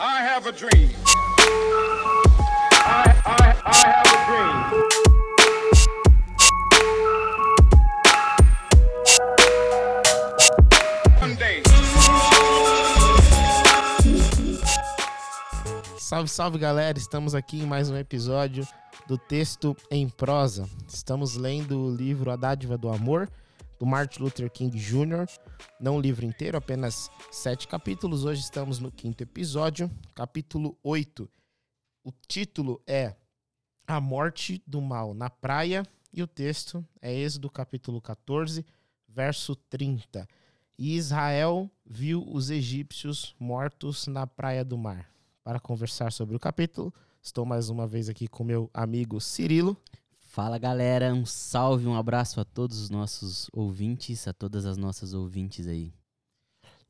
I have a dream. I, I, I have a dream. One day. Salve, salve galera! Estamos aqui em mais um episódio do Texto em Prosa. Estamos lendo o livro A Dádiva do Amor, do Martin Luther King Jr. Não o livro inteiro, apenas sete capítulos. Hoje estamos no quinto episódio, capítulo 8. O título é A Morte do Mal na Praia e o texto é Êxodo capítulo 14, verso 30. E Israel viu os egípcios mortos na praia do mar. Para conversar sobre o capítulo, estou mais uma vez aqui com meu amigo Cirilo. Fala galera, um salve, um abraço a todos os nossos ouvintes, a todas as nossas ouvintes aí.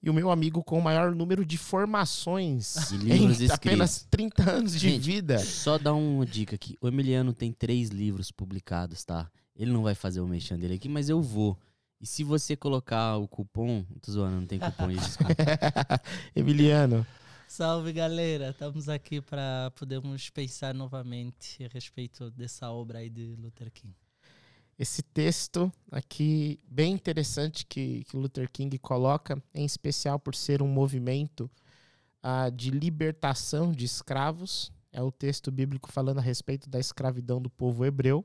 E o meu amigo com o maior número de formações De livros em apenas 30 anos de Gente, vida. Só dar uma dica aqui, o Emiliano tem três livros publicados, tá? Ele não vai fazer o mexão dele aqui, mas eu vou. E se você colocar o cupom, tô zoando, não tem cupom de desconto. Emiliano, Salve galera, estamos aqui para podermos pensar novamente a respeito dessa obra aí de Luther King. esse texto aqui bem interessante que, que Luther King coloca, em especial por ser um movimento ah, de libertação de escravos. É o texto bíblico falando a respeito da escravidão do povo hebreu,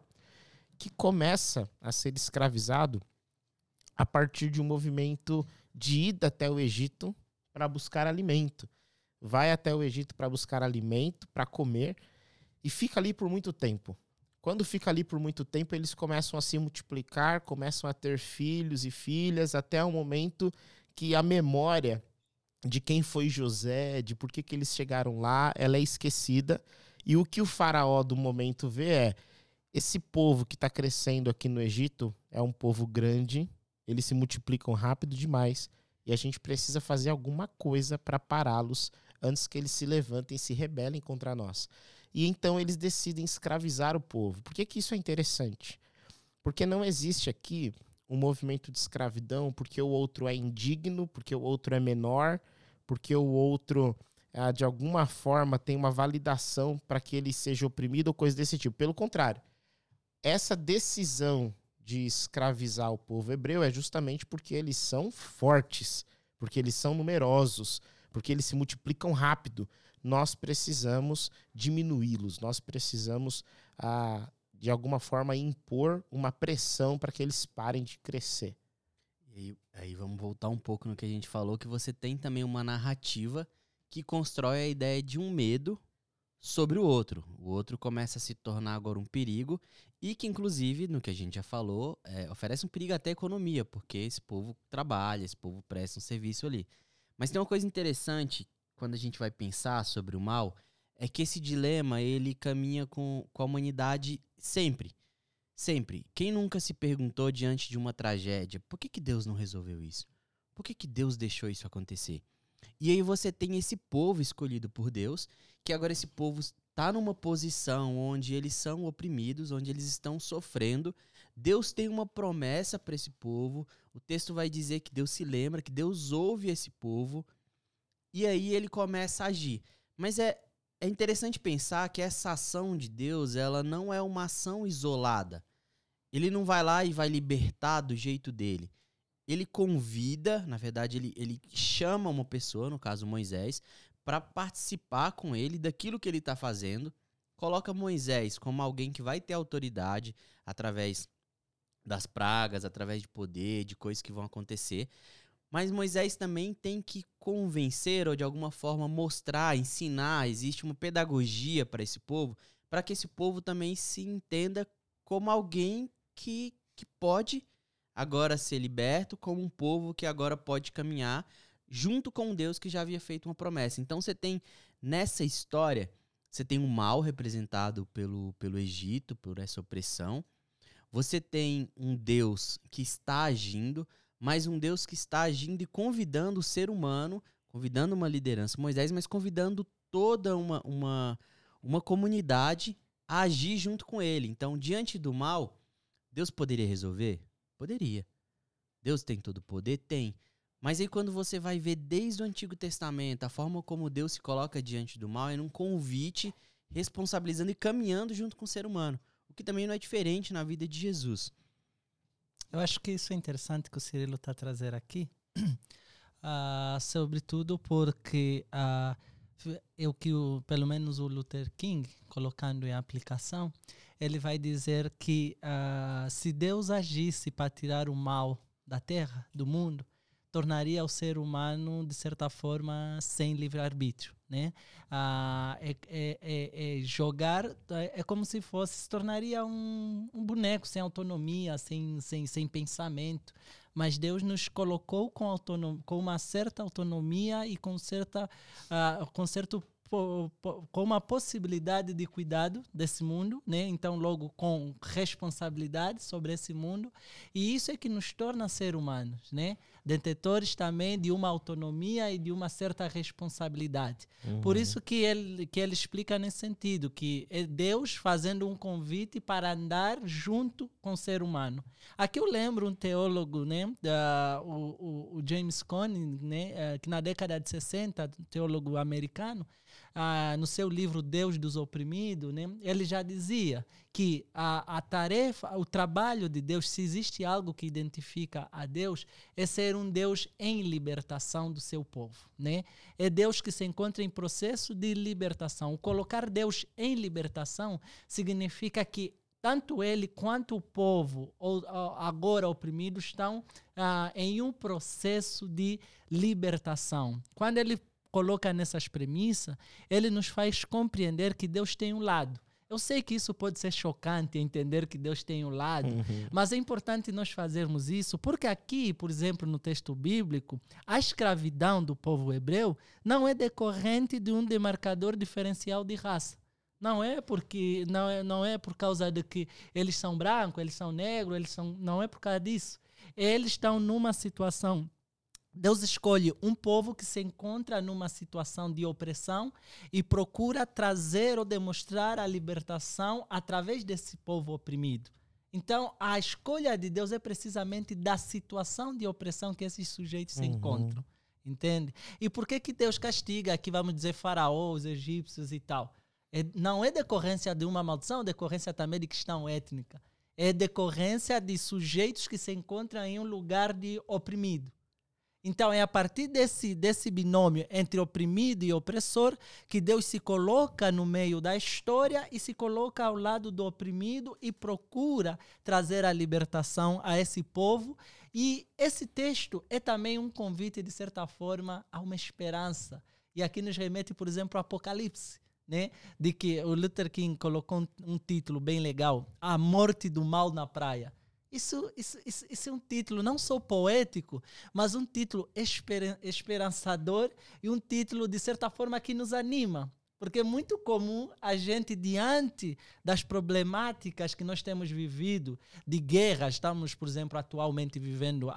que começa a ser escravizado a partir de um movimento de ida até o Egito para buscar alimento. Vai até o Egito para buscar alimento, para comer, e fica ali por muito tempo. Quando fica ali por muito tempo, eles começam a se multiplicar, começam a ter filhos e filhas, até o momento que a memória de quem foi José, de por que, que eles chegaram lá, ela é esquecida. E o que o faraó do momento vê é: esse povo que está crescendo aqui no Egito é um povo grande, eles se multiplicam rápido demais, e a gente precisa fazer alguma coisa para pará-los antes que eles se levantem e se rebelem contra nós. E então eles decidem escravizar o povo. Por que, que isso é interessante? Porque não existe aqui um movimento de escravidão porque o outro é indigno, porque o outro é menor, porque o outro, ah, de alguma forma, tem uma validação para que ele seja oprimido ou coisa desse tipo. Pelo contrário, essa decisão de escravizar o povo hebreu é justamente porque eles são fortes, porque eles são numerosos, porque eles se multiplicam rápido. Nós precisamos diminuí-los, nós precisamos, ah, de alguma forma, impor uma pressão para que eles parem de crescer. E aí, aí vamos voltar um pouco no que a gente falou, que você tem também uma narrativa que constrói a ideia de um medo sobre o outro. O outro começa a se tornar agora um perigo e que, inclusive, no que a gente já falou, é, oferece um perigo até à economia, porque esse povo trabalha, esse povo presta um serviço ali. Mas tem uma coisa interessante quando a gente vai pensar sobre o mal, é que esse dilema ele caminha com, com a humanidade sempre. Sempre. Quem nunca se perguntou diante de uma tragédia, por que, que Deus não resolveu isso? Por que, que Deus deixou isso acontecer? E aí você tem esse povo escolhido por Deus, que agora esse povo está numa posição onde eles são oprimidos, onde eles estão sofrendo. Deus tem uma promessa para esse povo. O texto vai dizer que Deus se lembra, que Deus ouve esse povo. E aí ele começa a agir. Mas é, é interessante pensar que essa ação de Deus, ela não é uma ação isolada. Ele não vai lá e vai libertar do jeito dele. Ele convida, na verdade, ele, ele chama uma pessoa, no caso Moisés, para participar com ele daquilo que ele está fazendo. Coloca Moisés como alguém que vai ter autoridade através das pragas, através de poder, de coisas que vão acontecer. Mas Moisés também tem que convencer ou de alguma forma mostrar, ensinar, existe uma pedagogia para esse povo, para que esse povo também se entenda como alguém que, que pode agora ser liberto, como um povo que agora pode caminhar junto com Deus que já havia feito uma promessa. Então você tem nessa história, você tem o mal representado pelo, pelo Egito, por essa opressão. Você tem um Deus que está agindo, mas um Deus que está agindo e convidando o ser humano, convidando uma liderança, Moisés, mas convidando toda uma, uma, uma comunidade a agir junto com ele. Então, diante do mal, Deus poderia resolver? Poderia. Deus tem todo o poder? Tem. Mas aí quando você vai ver desde o Antigo Testamento a forma como Deus se coloca diante do mal é num convite, responsabilizando e caminhando junto com o ser humano. O que também não é diferente na vida de Jesus. Eu acho que isso é interessante que o Cirilo está trazendo aqui, ah, sobretudo porque é o que o, pelo menos o Luther King, colocando em aplicação, ele vai dizer que ah, se Deus agisse para tirar o mal da terra, do mundo, tornaria o ser humano, de certa forma, sem livre-arbítrio. Né? Ah, é, é, é, é, jogar, é, é como se fosse, se tornaria um, um boneco sem autonomia, sem, sem, sem pensamento. Mas Deus nos colocou com, autonom, com uma certa autonomia e com, certa, ah, com certo com uma possibilidade de cuidado desse mundo, né? Então, logo com responsabilidade sobre esse mundo, e isso é que nos torna ser humanos, né? Detetores também de uma autonomia e de uma certa responsabilidade. Uhum. Por isso que ele que ele explica nesse sentido que é Deus fazendo um convite para andar junto com o ser humano. Aqui eu lembro um teólogo, né, da, o, o, o James Cone, né, eh, que na década de 60, teólogo americano, ah, no seu livro Deus dos Oprimidos, né, ele já dizia que a, a tarefa, o trabalho de Deus, se existe algo que identifica a Deus, é ser um Deus em libertação do seu povo. Né? É Deus que se encontra em processo de libertação. Colocar Deus em libertação significa que tanto ele quanto o povo, agora oprimidos, estão ah, em um processo de libertação. Quando ele coloca nessas premissas, ele nos faz compreender que Deus tem um lado. Eu sei que isso pode ser chocante entender que Deus tem um lado, uhum. mas é importante nós fazermos isso, porque aqui, por exemplo, no texto bíblico, a escravidão do povo hebreu não é decorrente de um demarcador diferencial de raça. Não é porque não é, não é por causa de que eles são brancos, eles são negros, eles são não é por causa disso. Eles estão numa situação Deus escolhe um povo que se encontra numa situação de opressão e procura trazer ou demonstrar a libertação através desse povo oprimido. Então, a escolha de Deus é precisamente da situação de opressão que esses sujeitos uhum. se encontram. Entende? E por que, que Deus castiga aqui, vamos dizer, faraós, os egípcios e tal? É, não é decorrência de uma maldição, é decorrência também de questão étnica. É decorrência de sujeitos que se encontram em um lugar de oprimido. Então é a partir desse, desse binômio entre oprimido e opressor que Deus se coloca no meio da história e se coloca ao lado do oprimido e procura trazer a libertação a esse povo. E esse texto é também um convite, de certa forma, a uma esperança. E aqui nos remete, por exemplo, ao Apocalipse. Né? De que o Luther King colocou um, um título bem legal: A Morte do Mal na Praia. Isso, isso, isso, isso, é um título não só poético, mas um título esperançador e um título, de certa forma, que nos anima. Porque é muito comum a gente, diante das problemáticas que nós temos vivido, de guerra, estamos, por exemplo, atualmente vivendo,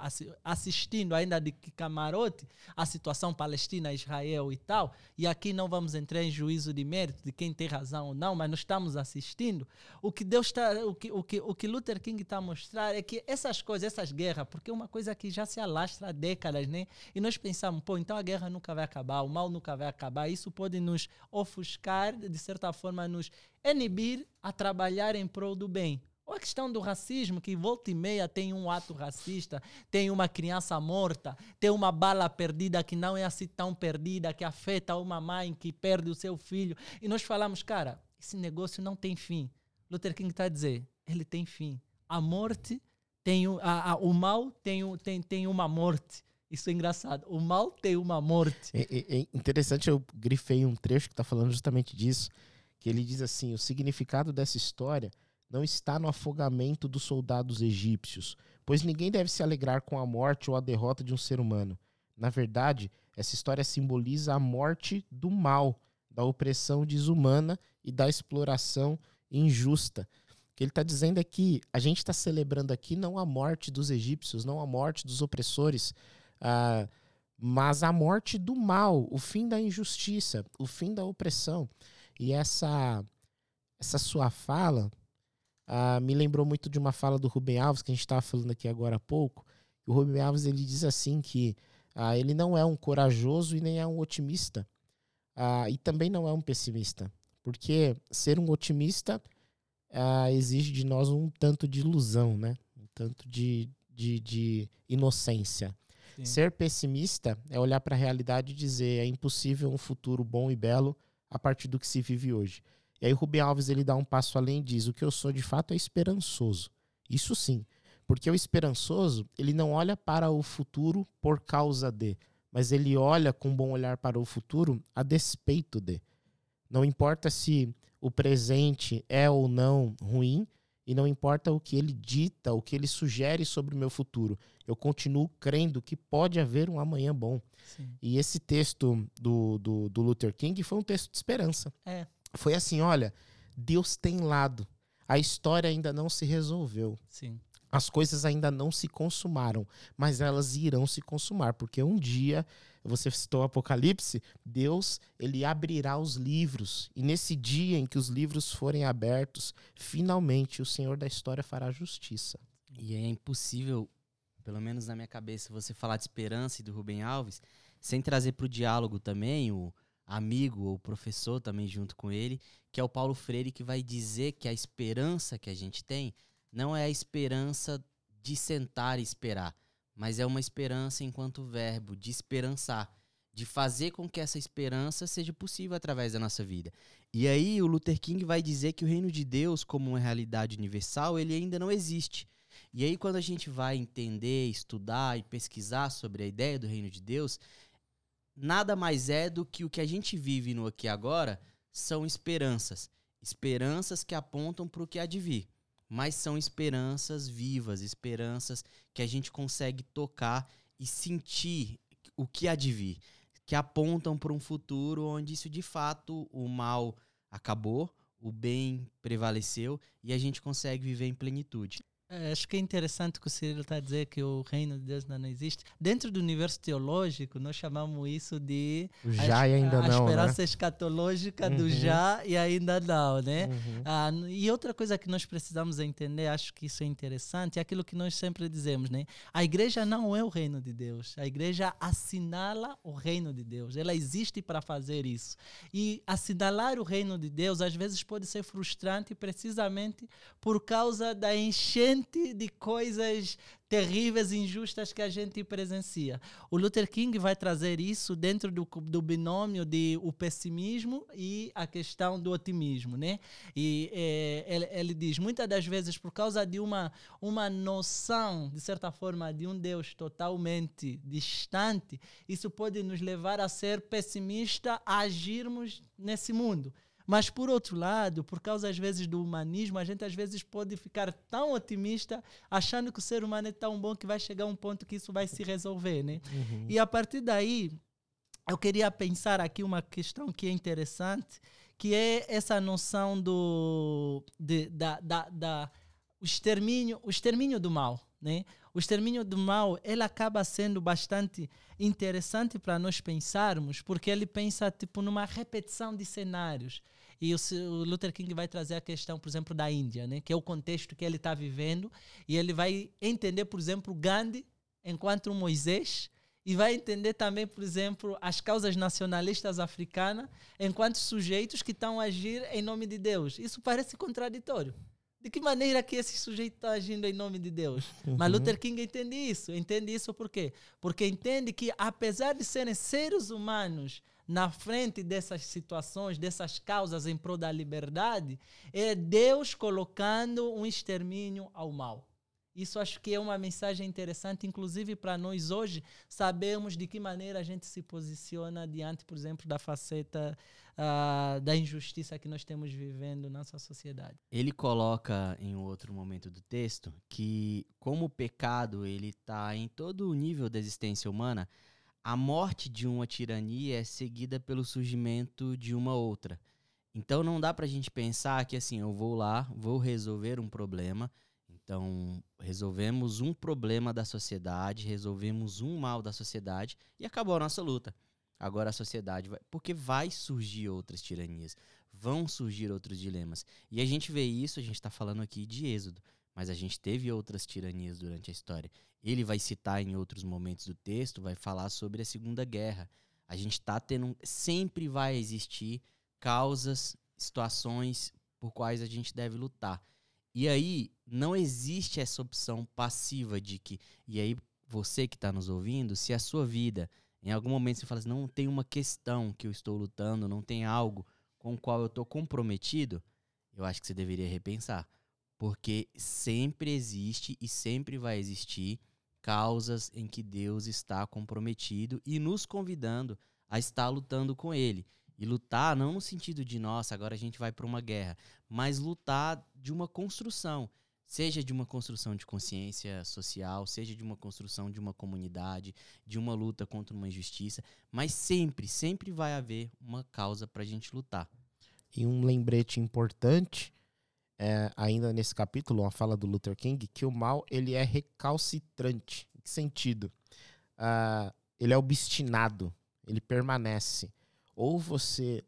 assistindo ainda de camarote, a situação Palestina, Israel e tal, e aqui não vamos entrar em juízo de mérito de quem tem razão ou não, mas nós estamos assistindo. O que Deus está, o que, o que, o que Luther King está a mostrar é que essas coisas, essas guerras, porque é uma coisa que já se alastra há décadas, né? E nós pensamos, pô, então a guerra nunca vai acabar, o mal nunca vai acabar, isso pode nos oferecer ofuscar, de certa forma, nos inibir a trabalhar em prol do bem. Ou a questão do racismo, que volta e meia tem um ato racista, tem uma criança morta, tem uma bala perdida que não é assim tão perdida, que afeta uma mãe que perde o seu filho. E nós falamos, cara, esse negócio não tem fim. Luther King está a dizer, ele tem fim. A morte tem a, a, o mal tem, tem, tem uma morte. Isso é engraçado. O mal tem uma morte. É, é, é interessante, eu grifei um trecho que está falando justamente disso, que ele diz assim: o significado dessa história não está no afogamento dos soldados egípcios, pois ninguém deve se alegrar com a morte ou a derrota de um ser humano. Na verdade, essa história simboliza a morte do mal, da opressão desumana e da exploração injusta. O que ele está dizendo é que a gente está celebrando aqui não a morte dos egípcios, não a morte dos opressores, ah, mas a morte do mal, o fim da injustiça, o fim da opressão. E essa, essa sua fala ah, me lembrou muito de uma fala do Rubem Alves, que a gente estava falando aqui agora há pouco. O Rubem Alves ele diz assim que Ah, ele não é um corajoso e nem é um otimista. E também não é um pessimista. Porque ser um otimista exige de nós um tanto de ilusão, né? Um tanto de, de, de inocência. Sim. Ser pessimista é olhar para a realidade e dizer é impossível um futuro bom e belo a partir do que se vive hoje. E aí Rubem Alves ele dá um passo além e diz: o que eu sou de fato é esperançoso. Isso sim, porque o esperançoso ele não olha para o futuro por causa de, mas ele olha com bom olhar para o futuro a despeito de. Não importa se o presente é ou não ruim, e não importa o que ele dita, o que ele sugere sobre o meu futuro. Eu continuo crendo que pode haver um amanhã bom. Sim. E esse texto do, do, do Luther King foi um texto de esperança. É. Foi assim: olha, Deus tem lado. A história ainda não se resolveu. Sim. As coisas ainda não se consumaram, mas elas irão se consumar, porque um dia, você citou o Apocalipse, Deus, ele abrirá os livros, e nesse dia em que os livros forem abertos, finalmente o Senhor da história fará justiça. E é impossível, pelo menos na minha cabeça, você falar de esperança e do Rubem Alves sem trazer para o diálogo também o amigo ou professor também junto com ele, que é o Paulo Freire, que vai dizer que a esperança que a gente tem não é a esperança de sentar e esperar, mas é uma esperança enquanto verbo, de esperançar, de fazer com que essa esperança seja possível através da nossa vida. E aí o Luther King vai dizer que o reino de Deus, como uma realidade universal, ele ainda não existe. E aí quando a gente vai entender, estudar e pesquisar sobre a ideia do reino de Deus, nada mais é do que o que a gente vive no aqui e agora são esperanças. Esperanças que apontam para o que há de vir. Mas são esperanças vivas, esperanças que a gente consegue tocar e sentir o que há de vir. Que apontam para um futuro onde isso de fato o mal acabou, o bem prevaleceu e a gente consegue viver em plenitude. É, Acho que é interessante que o Cirilo está a dizer que o reino de Deus ainda não existe. Dentro do universo teológico, nós chamamos isso de O já e ainda a não, né? esperança escatológica do Uhum. já e ainda não, né? Uhum. Ah, e outra coisa que nós precisamos entender, acho que isso é interessante, é aquilo que nós sempre dizemos, né? A igreja não é o reino de Deus. A igreja assinala o reino de Deus. Ela existe para fazer isso. E assinalar o reino de Deus às vezes pode ser frustrante precisamente por causa da enchente de coisas terríveis injustas que a gente presencia. O Luther King vai trazer isso dentro do, do binômio de o pessimismo e a questão do otimismo, né? E eh, ele, ele diz, muitas das vezes por causa de uma, uma noção, de certa forma, de um Deus totalmente distante, isso pode nos levar a ser pessimista, a agirmos nesse mundo. Mas por outro lado, por causa às vezes do humanismo, a gente às vezes pode ficar tão otimista, achando que o ser humano é tão bom que vai chegar a um ponto que isso vai se resolver, né? Uhum. E a partir daí, eu queria pensar aqui uma questão que é interessante, que é essa noção do de, da, da, da o extermínio, o extermínio do mal, né? O extermínio do mal, ele acaba sendo bastante interessante para nós pensarmos, porque ele pensa tipo numa repetição de cenários. E o, o Luther King vai trazer a questão, por exemplo, da Índia, né? que é o contexto que ele está vivendo, e ele vai entender, por exemplo, Gandhi enquanto Moisés, e vai entender também, por exemplo, as causas nacionalistas africanas enquanto sujeitos que estão a agir em nome de Deus. Isso parece contraditório. De que maneira que esse sujeito está agindo em nome de Deus? Mas Luther King entende isso. Entende isso por quê? Porque entende que, apesar de serem seres humanos na frente dessas situações, dessas causas em prol da liberdade, é Deus colocando um extermínio ao mal. Isso acho que é uma mensagem interessante, inclusive para nós hoje sabermos de que maneira a gente se posiciona diante, por exemplo, da faceta ah, da injustiça que nós temos vivendo na nossa sociedade. Ele coloca em outro momento do texto que como o pecado ele está em todo o nível da existência humana, a morte de uma tirania é seguida pelo surgimento de uma outra. Então não dá pra gente pensar que assim, eu vou lá, vou resolver um problema. Então, resolvemos um problema da sociedade, resolvemos um mal da sociedade e acabou a nossa luta. Agora a sociedade vai. Porque vai surgir outras tiranias, vão surgir outros dilemas. E a gente vê isso, a gente está falando aqui de Êxodo. Mas a gente teve outras tiranias durante a história. Ele vai citar em outros momentos do texto, vai falar sobre a Segunda Guerra. A gente tá tendo. Sempre vai existir causas, situações por quais a gente deve lutar. E aí, não existe essa opção passiva de que. E aí, você que está nos ouvindo, se a sua vida, em algum momento você fala assim, não tem uma questão que eu estou lutando, não tem algo com o qual eu estou comprometido, eu acho que você deveria repensar. Porque sempre existe e sempre vai existir causas em que Deus está comprometido e nos convidando a estar lutando com Ele. E lutar não no sentido de, nossa, agora a gente vai para uma guerra, mas lutar de uma construção. Seja de uma construção de consciência social, seja de uma construção de uma comunidade, de uma luta contra uma injustiça, mas sempre, sempre vai haver uma causa para a gente lutar. E um lembrete importante, é, ainda nesse capítulo, uma fala do Luther King, que o mal ele é recalcitrante. Em que sentido? Uh, ele é obstinado, ele permanece. Ou você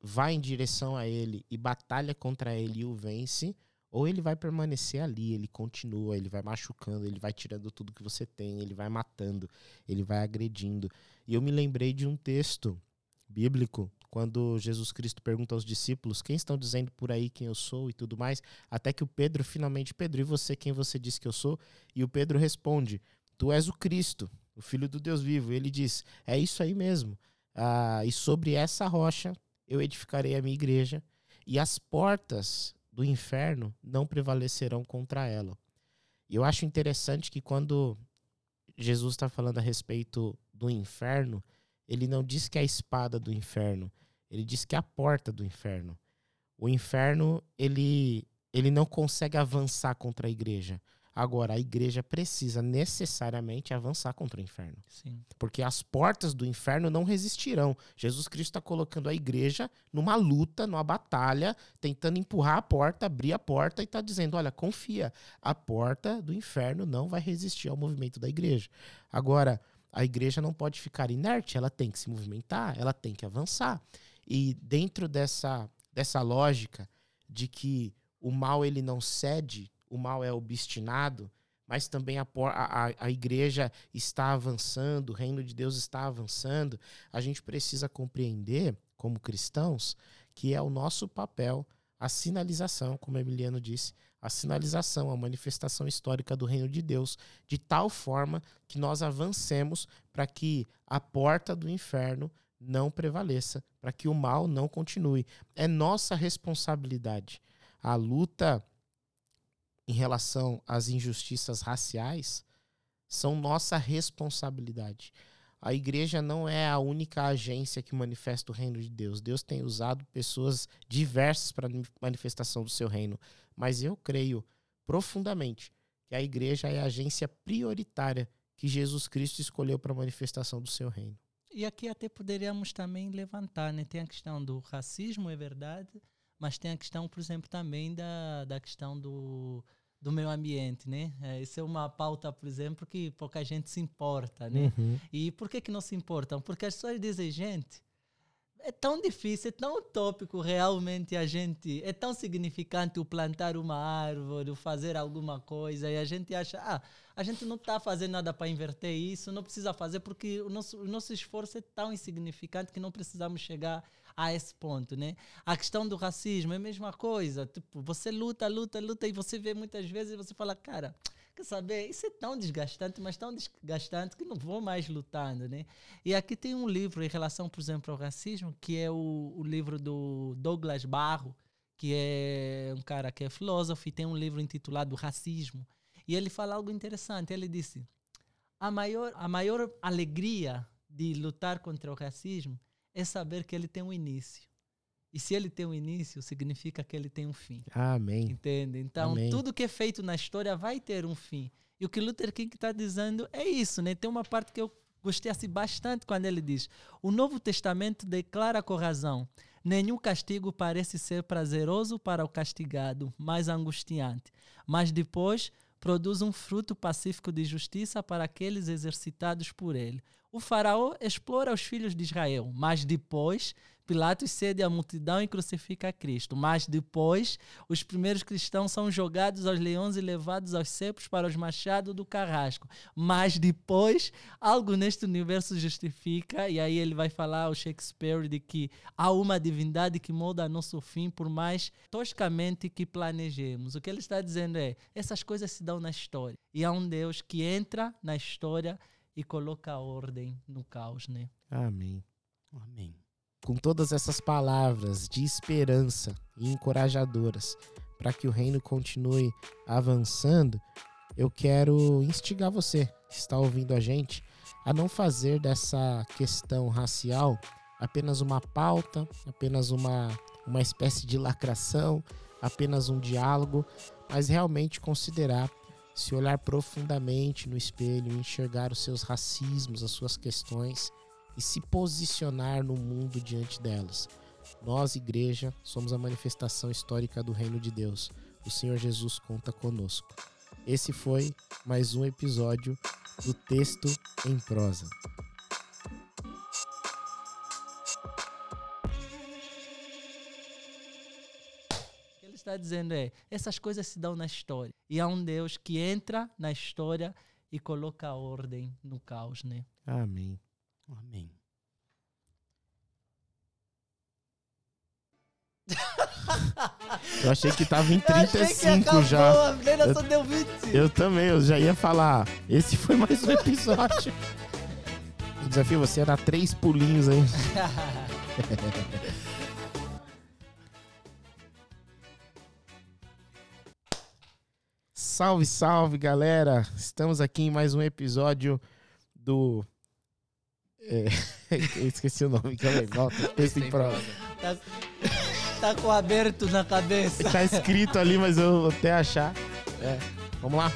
vai em direção a ele e batalha contra ele e o vence, ou ele vai permanecer ali, ele continua, ele vai machucando, ele vai tirando tudo que você tem, ele vai matando, ele vai agredindo. E eu me lembrei de um texto bíblico, quando Jesus Cristo pergunta aos discípulos quem estão dizendo por aí quem eu sou e tudo mais, até que o Pedro finalmente, Pedro, e você quem você diz que eu sou? E o Pedro responde: Tu és o Cristo, o Filho do Deus vivo. E ele diz: É isso aí mesmo. Ah, e sobre essa rocha eu edificarei a minha igreja, e as portas do inferno não prevalecerão contra ela. E eu acho interessante que quando Jesus está falando a respeito do inferno, ele não diz que é a espada do inferno, ele diz que é a porta do inferno. O inferno, ele, ele não consegue avançar contra a igreja. Agora, a igreja precisa necessariamente avançar contra o inferno. Sim. Porque as portas do inferno não resistirão. Jesus Cristo está colocando a igreja numa luta, numa batalha, tentando empurrar a porta, abrir a porta e está dizendo: olha, confia, a porta do inferno não vai resistir ao movimento da igreja. Agora, a igreja não pode ficar inerte, ela tem que se movimentar, ela tem que avançar. E dentro dessa, dessa lógica de que o mal ele não cede o mal é obstinado, mas também a, a, a igreja está avançando, o reino de Deus está avançando, a gente precisa compreender, como cristãos, que é o nosso papel a sinalização, como Emiliano disse, a sinalização, a manifestação histórica do reino de Deus, de tal forma que nós avancemos para que a porta do inferno não prevaleça, para que o mal não continue. É nossa responsabilidade. A luta em relação às injustiças raciais são nossa responsabilidade. A igreja não é a única agência que manifesta o reino de Deus. Deus tem usado pessoas diversas para a manifestação do seu reino. Mas eu creio profundamente que a igreja é a agência prioritária que Jesus Cristo escolheu para a manifestação do seu reino. E aqui até poderíamos também levantar, né? Tem a questão do racismo, é verdade, mas tem a questão, por exemplo, também da, da questão do, do meio ambiente, né? É, isso é uma pauta, por exemplo, que pouca gente se importa, né? Uhum. E por que que não se importam? Porque as pessoas dizem, gente, é tão difícil, é tão utópico realmente a gente, é tão significante o plantar uma árvore, o fazer alguma coisa, e a gente acha, ah, a gente não está fazendo nada para inverter isso, não precisa fazer porque o nosso, o nosso esforço é tão insignificante que não precisamos chegar a esse ponto, né? A questão do racismo é a mesma coisa. Tipo, você luta, luta, luta e você vê muitas vezes e você fala, cara, quer saber? Isso é tão desgastante, mas tão desgastante que não vou mais lutando, né? E aqui tem um livro em relação, por exemplo, ao racismo, que é o, o livro do Douglas Barro, que é um cara que é filósofo e tem um livro intitulado Racismo. E ele fala algo interessante. Ele disse: a maior, a maior alegria de lutar contra o racismo é saber que ele tem um início. E se ele tem um início, significa que ele tem um fim. Amém. Entende? Então, Amém. tudo que é feito na história vai ter um fim. E o que Luther King está dizendo é isso, né? Tem uma parte que eu gostei assim bastante quando ele diz: O Novo Testamento declara com razão: nenhum castigo parece ser prazeroso para o castigado, mas angustiante. Mas depois produz um fruto pacífico de justiça para aqueles exercitados por ele. O faraó explora os filhos de Israel, mas depois Pilatos cede à multidão e crucifica Cristo. Mas depois, os primeiros cristãos são jogados aos leões e levados aos cepos para os machados do carrasco. Mas depois, algo neste universo justifica, e aí ele vai falar ao Shakespeare de que há uma divindade que molda nosso fim, por mais toscamente que planejemos. O que ele está dizendo é: essas coisas se dão na história. E há um Deus que entra na história e coloca a ordem no caos, né? Amém. Amém. Com todas essas palavras de esperança e encorajadoras para que o reino continue avançando, eu quero instigar você que está ouvindo a gente a não fazer dessa questão racial apenas uma pauta, apenas uma, uma espécie de lacração, apenas um diálogo, mas realmente considerar se olhar profundamente no espelho, enxergar os seus racismos, as suas questões e se posicionar no mundo diante delas. Nós, igreja, somos a manifestação histórica do reino de Deus. O Senhor Jesus conta conosco. Esse foi mais um episódio do Texto em Prosa. Está dizendo é: essas coisas se dão na história. E há um Deus que entra na história e coloca a ordem no caos, né? Amém. Amém. Eu achei que tava em 35 já. A Eu- só deu 20. Eu também, eu já ia falar. Esse foi mais um episódio. O desafio você era três pulinhos aí. Salve, salve, galera! Estamos aqui em mais um episódio do. É, eu esqueci o nome, que é legal. Texto em prosa. tá, tá com aberto na cabeça. Tá escrito ali, mas eu vou até achar. É, vamos lá.